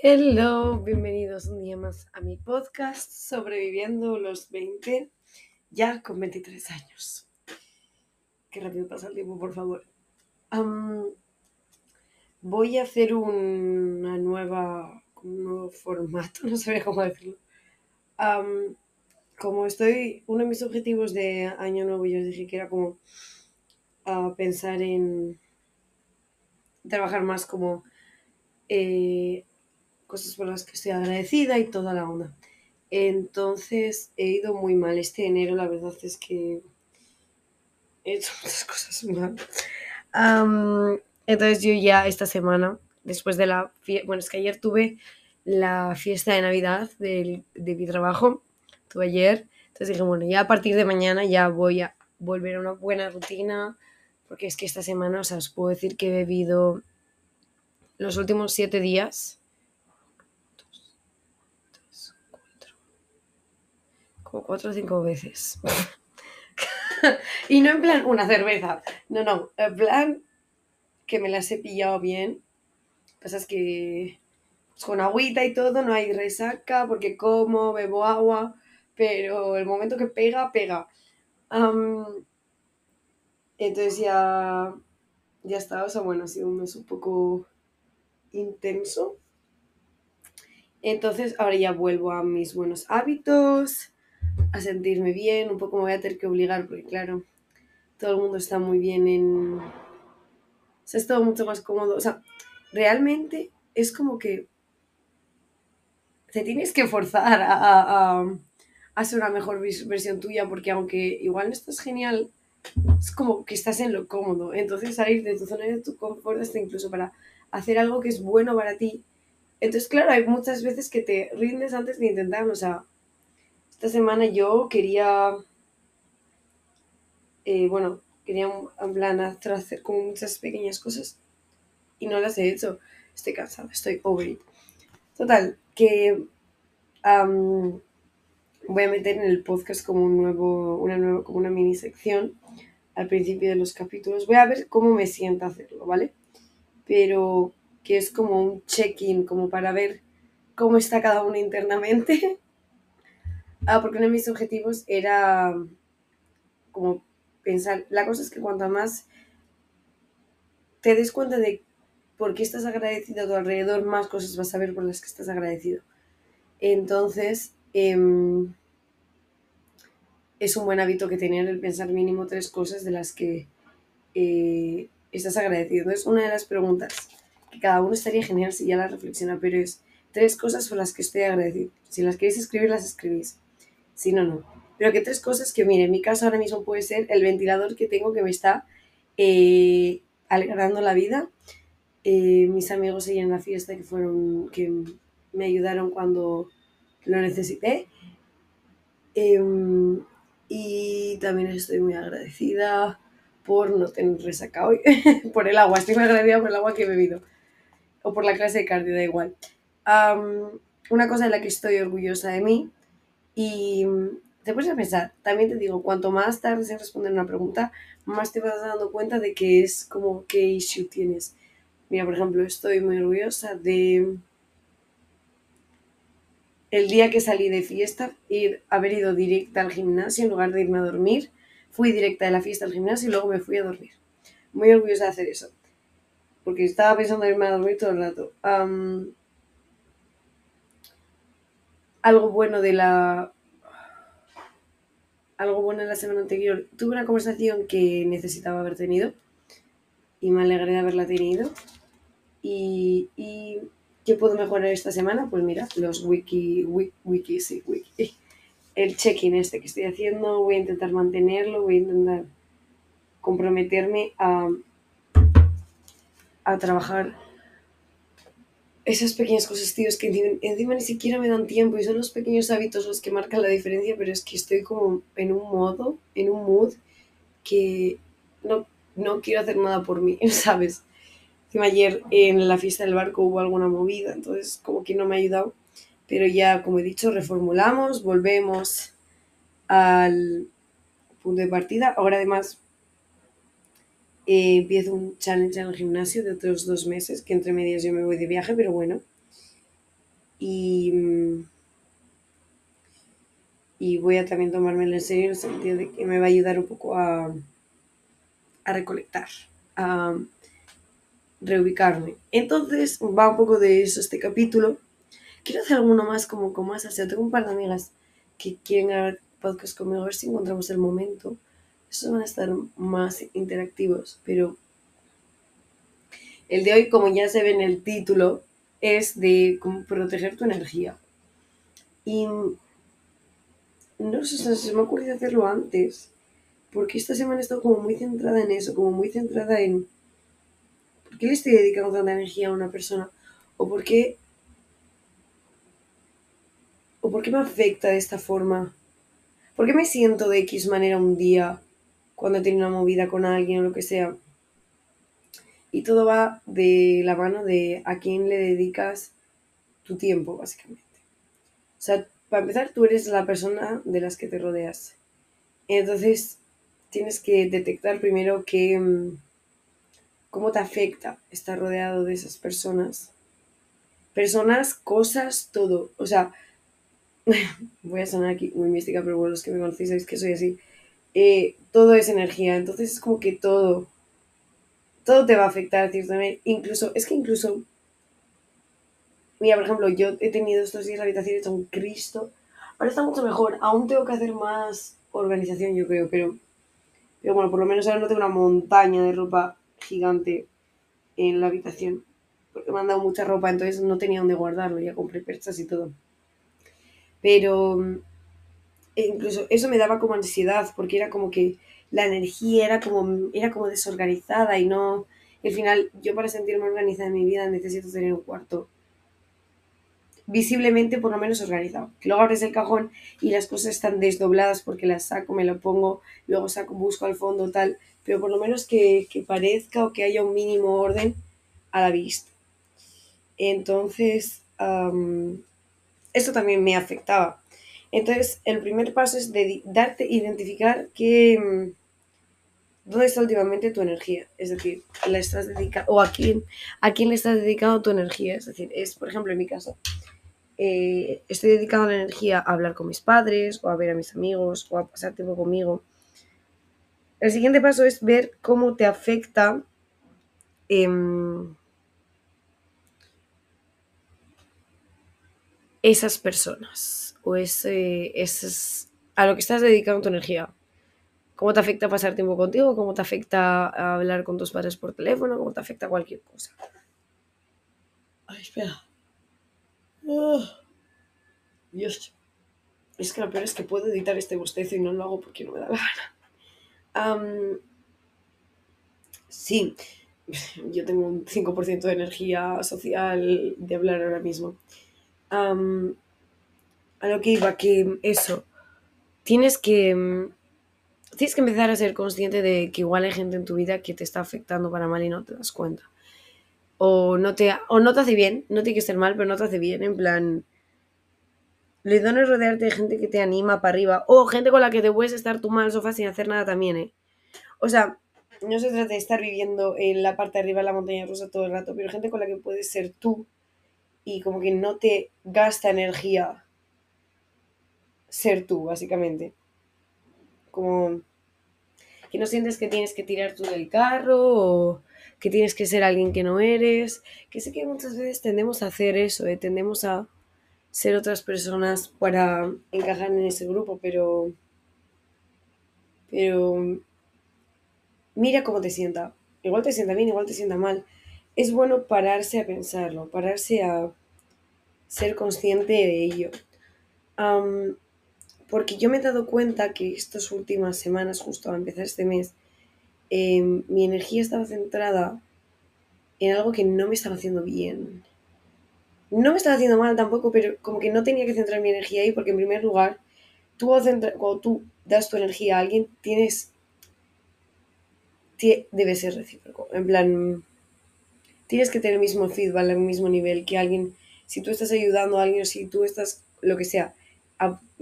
Hello, bienvenidos un día más a mi podcast Sobreviviendo los 20, ya con 23 años. Qué rápido pasa el tiempo, por favor. Voy a hacer una nueva, un nuevo formato, no sabría cómo decirlo. Como estoy, uno de mis objetivos de año nuevo, yo os dije que era como pensar en trabajar más como eh, cosas por las que estoy agradecida y toda la onda. Entonces he ido muy mal este enero, la verdad es que he hecho muchas cosas mal. Entonces yo ya esta semana, después de la bueno, es que ayer tuve la fiesta de Navidad del- de mi trabajo, tuve ayer, entonces dije, bueno, ya a partir de mañana ya voy a volver a una buena rutina, porque es que esta semana, o sea, os puedo decir que he bebido los últimos siete días. dos, tres, cuatro, Como cuatro o cinco veces. y no en plan una cerveza. No, no. En plan que me las he pillado bien. Pasa es que pues, con agüita y todo no hay resaca porque como, bebo agua. Pero el momento que pega, pega. Entonces ya, ya está. O sea, bueno, ha sido un mes un poco intenso. Entonces ahora ya vuelvo a mis buenos hábitos, a sentirme bien, un poco me voy a tener que obligar porque claro, todo el mundo está muy bien en... O sea, es todo mucho más cómodo. O sea, realmente es como que te tienes que forzar a, a, a, ser una mejor versión tuya porque aunque igual no estás genial, es como que estás en lo cómodo. Entonces salir de tu zona de tu confort hasta incluso para hacer algo que es bueno para ti. Entonces, claro, hay muchas veces que te rindes antes de intentarlo. O sea, esta semana yo quería, eh, bueno, quería en plan hacer, como muchas pequeñas cosas y no las he hecho. Estoy cansada, estoy over it. Total, que voy a meter en el podcast como un nuevo, una nueva, como una mini sección al principio de los capítulos. Voy a ver cómo me sienta hacerlo, ¿vale? Pero que es como un check-in, como para ver cómo está cada uno internamente. Ah, porque uno de mis objetivos era como pensar, la cosa es que cuanto más te des cuenta de por qué estás agradecido a tu alrededor, más cosas vas a ver por las que estás agradecido. Entonces, em, es un buen hábito que tener el pensar mínimo tres cosas de las que eh, estás agradecido. Entonces, una de las preguntas que cada uno estaría genial si ya las reflexiona, pero es tres cosas por las que estoy agradecido. Si las queréis escribir, las escribís. Si no, no. Pero que tres cosas que, mire, en mi caso ahora mismo puede ser el ventilador que tengo que me está eh, alegrando la vida. Eh, mis amigos ahí en la fiesta que fueron, que me ayudaron cuando lo necesité. Em, y también estoy muy agradecida por no tener resaca hoy, por el agua, estoy muy agradecida por el agua que he bebido, o por la clase de cardio, da igual. Una cosa de la que estoy orgullosa de mí, y mm, te a pensar, también te digo, cuanto más tardes en responder una pregunta, más te vas dando cuenta de que es como qué issue tienes. Mira, por ejemplo, estoy muy orgullosa de el día que salí de fiesta, ir, haber ido directa al gimnasio en lugar de irme a dormir. Fui directa de la fiesta al gimnasio y luego me fui a dormir. Muy orgullosa de hacer eso. Porque estaba pensando en irme a dormir todo el rato. Algo bueno de la. Algo bueno de la semana anterior. Tuve una conversación que necesitaba haber tenido. Y me alegré de haberla tenido. Y, y ¿qué puedo mejorar esta semana? Pues mira, los wiki, wiki, wiki sí, wiki. El check-in este que estoy haciendo, voy a intentar mantenerlo, voy a intentar comprometerme a, a trabajar esas pequeñas cosas, tío, es que encima, ni siquiera me dan tiempo y son los pequeños hábitos los que marcan la diferencia, pero es que estoy como en un modo, en un mood que no, no quiero hacer nada por mí, ¿sabes? Encima ayer en la fiesta del barco hubo alguna movida, entonces como que no me ha ayudado. Pero ya, como he dicho, reformulamos, volvemos al punto de partida. Ahora además eh, empiezo un challenge en el gimnasio de otros dos meses, que entre medias yo me voy de viaje, pero bueno. y, y voy a también tomármelo en serio en el sentido de que me va a ayudar un poco a, a recolectar, a reubicarme. Entonces va un poco de eso este capítulo. Quiero hacer alguno más como con más aseo. Tengo un par de amigas que quieren grabar podcast conmigo, a ver si encontramos el momento. Esos van a estar más interactivos, pero el de hoy, como ya se ve en el título, es de cómo proteger tu energía. Y no sé, se me ha ocurrido hacerlo antes, porque esta semana he estado como muy centrada en eso, como muy centrada en por qué le estoy dedicando tanta energía a una persona, o por qué, o por qué me afecta de esta forma, por qué me siento de X manera un día cuando tenido una movida con alguien o lo que sea. Y todo va de la mano de a quién le dedicas tu tiempo, básicamente. O sea, para empezar, tú eres la persona de las que te rodeas. Entonces, tienes que detectar primero que, mm, cómo te afecta estar rodeado de esas personas. Personas, cosas, todo. O sea, voy a sonar aquí muy mística, pero bueno, los que me conocéis sabéis que soy así. Eh, todo es energía, entonces es como que todo, todo te va a afectar, ciertamente. Incluso, es que incluso, mira, por ejemplo, yo he tenido estos días la habitación hecha un Cristo. Ahora está mucho mejor, aún tengo que hacer más organización, yo creo, pero, pero bueno, por lo menos ahora no tengo una montaña de ropa gigante en la habitación, porque me han dado mucha ropa, entonces no tenía dónde guardarlo, ya compré perchas y todo. Pero e incluso eso me daba como ansiedad, porque era como que la energía era como, era como desorganizada y no... al final, yo para sentirme organizada en mi vida necesito tener un cuarto visiblemente por lo menos organizado. Que luego abres el cajón y las cosas están desdobladas porque las saco, me lo pongo, luego saco, busco al fondo, tal. Pero por lo menos que, que parezca o que haya un mínimo orden a la vista. Entonces, eso también me afectaba. Entonces, el primer paso es darte, identificar que, mm, dónde está últimamente tu energía. Es decir, la estás dedicando, o a quién, a quién le estás dedicando tu energía. Es decir, es, por ejemplo, en mi caso, eh, estoy dedicando la energía a hablar con mis padres, o a ver a mis amigos, o a pasar tiempo conmigo. El siguiente paso es ver cómo te afecta em, esas personas o ese, a lo que estás dedicando tu energía. ¿Cómo te afecta pasar tiempo contigo? ¿Cómo te afecta hablar con tus padres por teléfono? ¿Cómo te afecta cualquier cosa? Ay, espera. Dios. Es que lo peor es que puedo editar este bostezo y no lo hago porque no me da la gana. sí, yo tengo un 5% de energía social de hablar ahora mismo a lo que iba, que eso, tienes que, tienes que empezar a ser consciente de que igual hay gente en tu vida que te está afectando para mal y no te das cuenta. O no te, o no te hace bien, no tiene que ser mal, pero no te hace bien, en plan... Le dones rodearte de gente que te anima para arriba. O gente con la que te puedes estar tú mal al sofá sin hacer nada también, ¿eh? O sea, no se trata de estar viviendo en la parte de arriba de la montaña rusa todo el rato, pero gente con la que puedes ser tú y como que no te gasta energía ser tú, básicamente. Como que no sientes que tienes que tirar tú del carro o que tienes que ser alguien que no eres. Que sé que muchas veces tendemos a hacer eso, ¿eh? tendemos a ser otras personas para encajar en ese grupo, pero... Pero... Mira cómo te sienta. Igual te sienta bien, igual te sienta mal es bueno pararse a pensarlo, pararse a ser consciente de ello. Porque yo me he dado cuenta que estas últimas semanas, justo a empezar este mes, em, mi energía estaba centrada en algo que no me estaba haciendo bien. No me estaba haciendo mal tampoco, pero como que no tenía que centrar mi energía ahí porque en primer lugar, tú cuando tú das tu energía a alguien, tienes... Debe ser recíproco. En plan, tienes que tener el mismo feedback, el mismo nivel que alguien, si tú estás ayudando a alguien o si tú estás, lo que sea,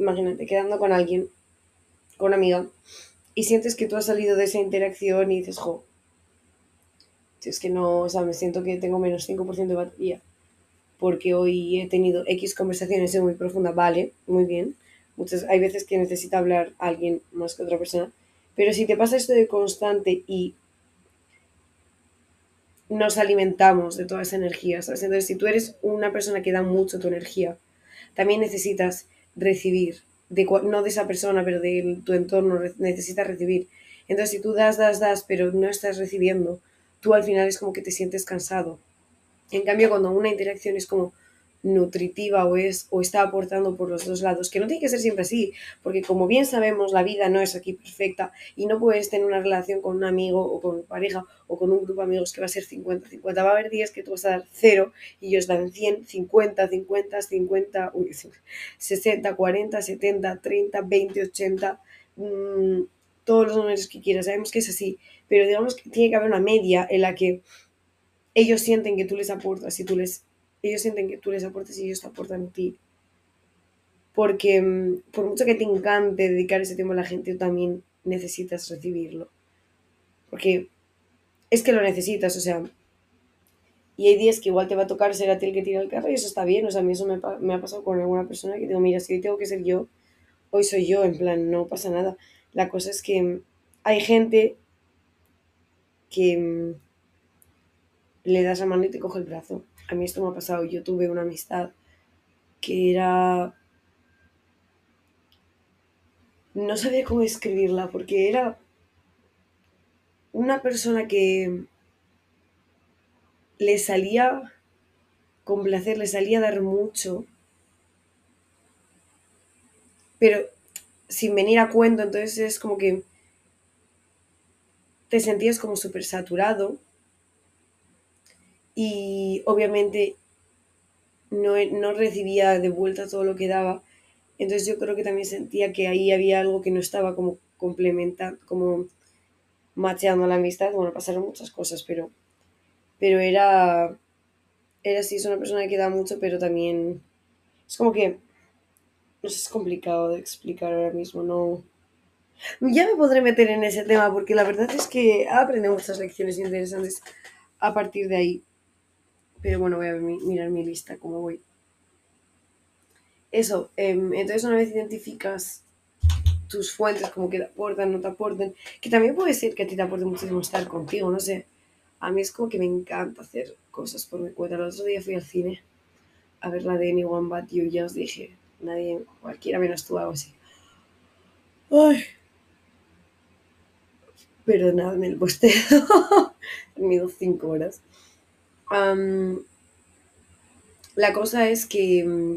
imagínate, quedando con alguien, con una amiga, y sientes que tú has salido de esa interacción y dices, jo, es que no, o sea, me siento que tengo menos 5% de batería. porque hoy he tenido X conversaciones muy profundas, vale, muy bien. Muchas, hay veces que necesita hablar alguien más que otra persona. Pero si te pasa esto de constante y nos alimentamos de toda esa energía, ¿sabes? Entonces, si tú eres una persona que da mucho tu energía, también necesitas recibir, de, no de esa persona, pero de tu entorno, necesitas recibir. Entonces, si tú das, das, das, pero no estás recibiendo, tú al final es como que te sientes cansado. En cambio, cuando una interacción es como, nutritiva o, es, o está aportando por los dos lados, que no tiene que ser siempre así, porque como bien sabemos, la vida no es aquí perfecta y no puedes tener una relación con un amigo o con pareja o con un grupo de amigos que va a ser 50-50. Va a haber días que tú vas a dar 0 y ellos dan 100, 50, 50, 50, 60, 40, 70, 30, 20, 80, todos los números que quieras. Sabemos que es así, pero digamos que tiene que haber una media en la que ellos sienten que tú les aportas y tú les ellos sienten que tú les aportes y ellos te aportan a ti. Porque mm, por mucho que te encante dedicar ese tiempo a la gente, tú también necesitas recibirlo. Porque es que lo necesitas, o sea. Y hay días que igual te va a tocar ser a ti el que tira el carro y eso está bien. O sea, a mí eso me, me ha pasado con alguna persona que digo, mira, si hoy tengo que ser yo, hoy soy yo, en plan, no pasa nada. La cosa es que mm, hay gente que mm, le das la mano y te coge el brazo a mí esto me ha pasado, yo tuve una amistad que era... No sabía cómo escribirla porque era una persona que le salía con placer, le salía dar mucho, pero sin venir a cuento, entonces es como que te sentías como súper saturado y obviamente no, no recibía de vuelta todo lo que daba. Entonces yo creo que también sentía que ahí había algo que no estaba como complementando, como macheando la amistad. Bueno, pasaron muchas cosas, pero, pero era, era así, es una persona que da mucho, pero también es como que, no sé, es complicado de explicar ahora mismo, no... Ya me podré meter en ese tema porque la verdad es que aprendí muchas lecciones interesantes a partir de ahí. Pero bueno, voy a mirar mi lista, cómo voy. Eso, em, entonces una vez identificas tus fuentes, como que te aportan, no te aporten, que también puede ser que a ti te aporte muchísimo estar contigo, no sé. A mí es como que me encanta hacer cosas por mi cuenta. El otro día fui al cine a ver la de Anyone But You ya os dije, nadie, cualquiera menos tú, algo así. Ay. Perdonadme el posteo. He dormido cinco horas la cosa es que mm,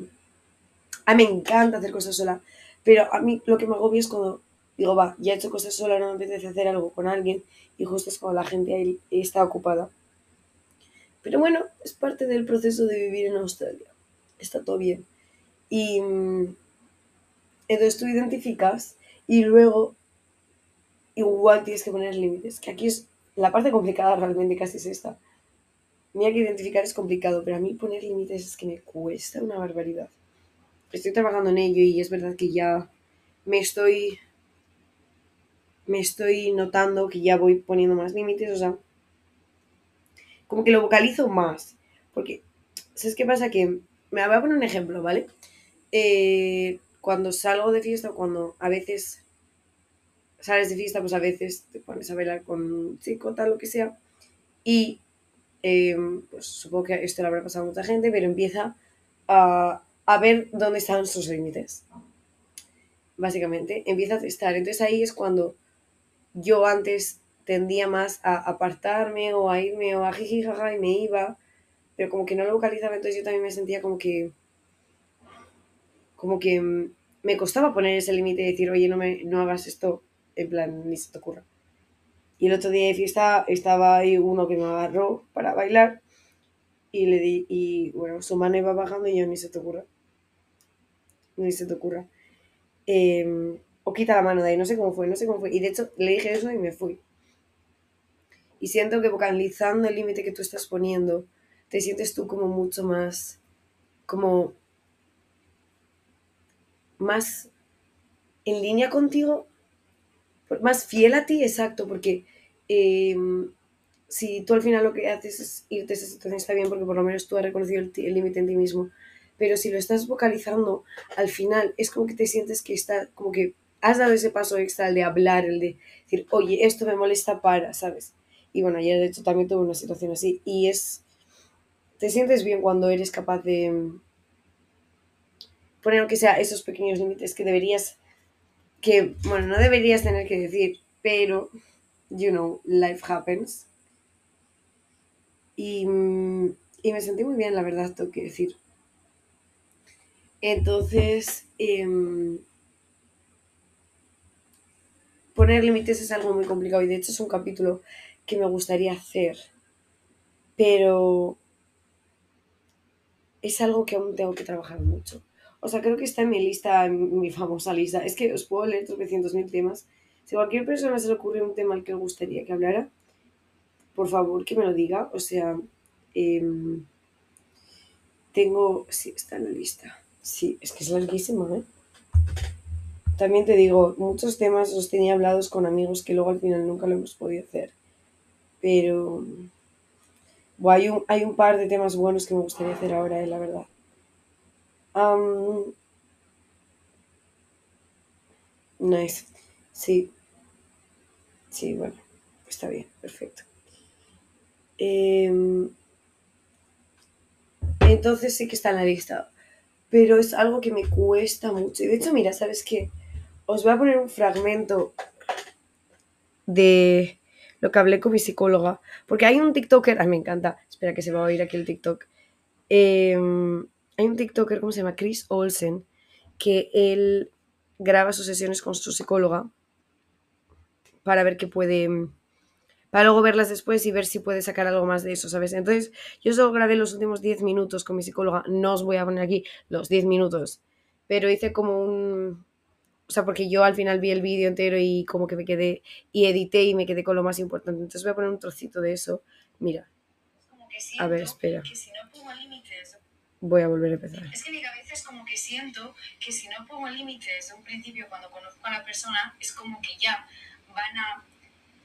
a mí me encanta hacer cosas sola, pero a mí lo que me agobia es cuando digo, va, ya he hecho cosas sola, no me apetece hacer algo con alguien y justo es cuando la gente ahí está ocupada. Pero bueno, es parte del proceso de vivir en Australia. Está todo bien. Y mm, entonces tú identificas y luego igual tienes que poner límites, que aquí es la parte complicada realmente casi es esta Mira que identificar es complicado, pero a mí poner límites es que me cuesta una barbaridad. Estoy trabajando en ello y es verdad que ya me estoy me estoy notando que ya voy poniendo más límites, o sea, como que lo vocalizo más. Porque, ¿sabes qué pasa? Que me voy a poner un ejemplo, ¿vale? Eh, cuando salgo de fiesta, cuando a veces sales de fiesta, pues a veces te pones a bailar con un chico, tal, lo que sea, y Em, pues supongo que esto le habrá pasado a mucha gente, pero empieza a, a ver dónde están sus límites. Básicamente, empieza a testar. Entonces ahí es cuando yo antes tendía más a apartarme o a irme o a jiji jaja y me iba, pero como que no lo localizaba, entonces yo también me sentía como que como que me costaba poner ese límite y decir, oye, no, me, no hagas esto, en plan, ni se te ocurra. Y el otro día de fiesta estaba ahí uno que me agarró para bailar y le di, y bueno, su mano iba bajando y yo ni se te ocurra. Ni se te ocurra. Em, o quita la mano de ahí, no sé cómo fue, no sé cómo fue. Y de hecho le dije eso y me fui. Y siento que vocalizando el límite que tú estás poniendo, te sientes tú como mucho más, como más en línea contigo, más fiel a ti, exacto, porque Em, si tú al final lo que haces es irte a esa situación está bien porque por lo menos tú has reconocido el límite en ti mismo. Pero si lo estás vocalizando, al final es como que te sientes que está, como que has dado ese paso extra, el de hablar, el de decir, oye, esto me molesta para, ¿sabes? Y bueno, ayer de hecho también tuve una situación así. Y es, te sientes bien cuando eres capaz de poner aunque sea esos pequeños límites que deberías, que, bueno, no deberías tener que decir, pero, you know, life happens. Y, y me sentí muy bien, la verdad, tengo que decir. Entonces, em, poner límites es algo muy complicado y de hecho es un capítulo que me gustaría hacer, pero es algo que aún tengo que trabajar mucho. O sea, creo que está en mi lista, en mi famosa lista. Es que os puedo leer 300.000 temas. Si a cualquier persona se le ocurre un tema al que le gustaría que hablara, por favor que me lo diga. O sea, em, tengo... Sí, está en la lista. Sí, es que es larguísimo, ¿eh? También te digo, muchos temas los tenía hablados con amigos que luego al final nunca lo hemos podido hacer. Pero hay, un, hay un par de temas buenos que me gustaría hacer ahora, eh, la verdad. Nice. Sí. Sí, bueno. Está bien, perfecto. Em, entonces sí que está en la lista. Pero es algo que me cuesta mucho. Y de hecho, mira, ¿sabes qué? Os voy a poner un fragmento de lo que hablé con mi psicóloga. Porque hay un TikToker, a mí me encanta, espera que se va a oír aquí el TikTok. Em, hay un TikToker, ¿cómo se llama? Chris Olsen, que él graba sus sesiones con su psicóloga para ver qué puede, para luego verlas después y ver si puede sacar algo más de eso, ¿sabes? Entonces, yo solo grabé los últimos 10 minutos con mi psicóloga, no os voy a poner aquí los 10 minutos, pero hice como un, o sea, porque yo al final vi el vídeo entero y como que me quedé, y edité y me quedé con lo más importante. Entonces voy a poner un trocito de eso. Mira. a ver, espera. Voy a volver a empezar. Es que mi cabeza es como que siento que si no pongo límites desde un principio cuando conozco a la persona, es como que ya van a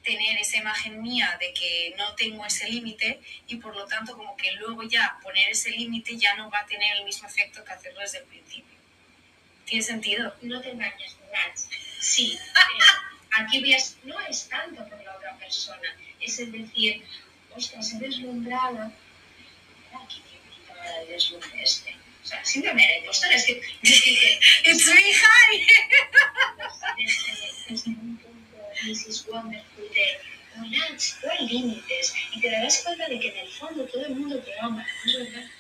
tener esa imagen mía de que no tengo ese límite y por lo tanto como que luego ya poner ese límite ya no va a tener el mismo efecto que hacerlo desde el principio. ¿Tiene sentido? No te engañes, Nats. Sí, pero aquí ves, no es tanto por la otra persona, es el decir, ostras, he deslumbrado. Aquí tiene el deslumbre este. O sea, simplemente, ostras, es que. ¡It's me, hi! Desde un punto, Mrs. Wonderful, de. Nats, no hay límites. Y te darás cuenta de que en el fondo todo el mundo te ama, ¿no es verdad?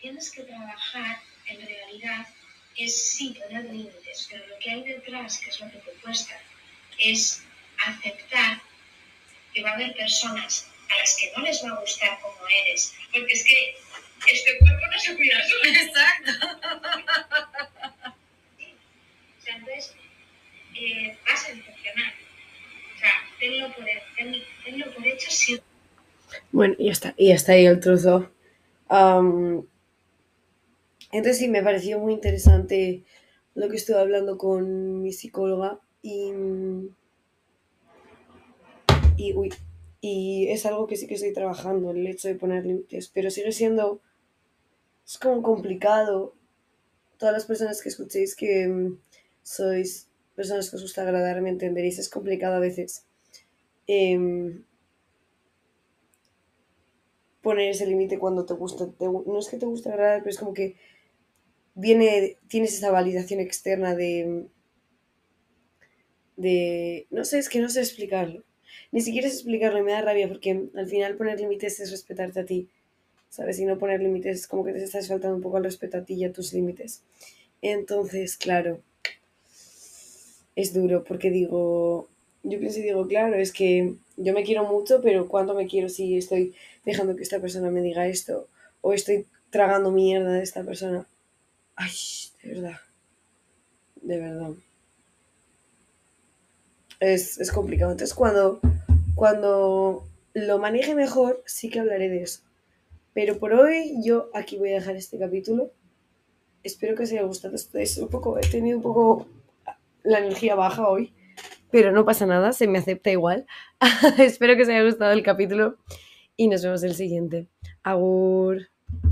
Tienes que trabajar en realidad es sí poner límites, pero lo que hay detrás, que es lo que te cuesta, es aceptar que va a haber personas a las que no les va a gustar como eres, porque es que este cuerpo no se cuida solo. Exacto. O sea, entonces eh, vas a decepcionar. O sea, tenlo por, tenlo por hecho sí. Bueno, y ya está, y hasta ahí el trozo. Um, entonces sí, me pareció muy interesante lo que estuve hablando con mi psicóloga y, y, uy, y es algo que sí que estoy trabajando, el hecho de poner límites, pero sigue siendo, es como complicado. Todas las personas que escuchéis que mm, sois personas que os gusta agradar, me entenderéis, es complicado a veces. Em, poner ese límite cuando te gusta, no es que te guste agradar, pero es como que viene, tienes esa validación externa de, de, no sé, es que no sé explicarlo. Ni siquiera sé explicarlo y me da rabia porque al final poner límites es respetarte a ti, ¿sabes? Y no poner límites es como que te estás faltando un poco al respeto a ti y a tus límites. Entonces, claro, es duro porque digo, yo pienso y digo, claro, es que yo me quiero mucho, pero ¿cuánto me quiero si estoy dejando que esta persona me diga esto? O estoy tragando mierda de esta persona. Ay, de verdad. De verdad. Es, es complicado. Entonces, cuando, cuando lo maneje mejor, sí que hablaré de eso. Pero por hoy, yo aquí voy a dejar este capítulo. Espero que os haya gustado. Es un poco, he tenido un poco la energía baja hoy. pero no pasa nada, se me acepta igual. Espero que os haya gustado el capítulo y nos vemos el siguiente. Agur.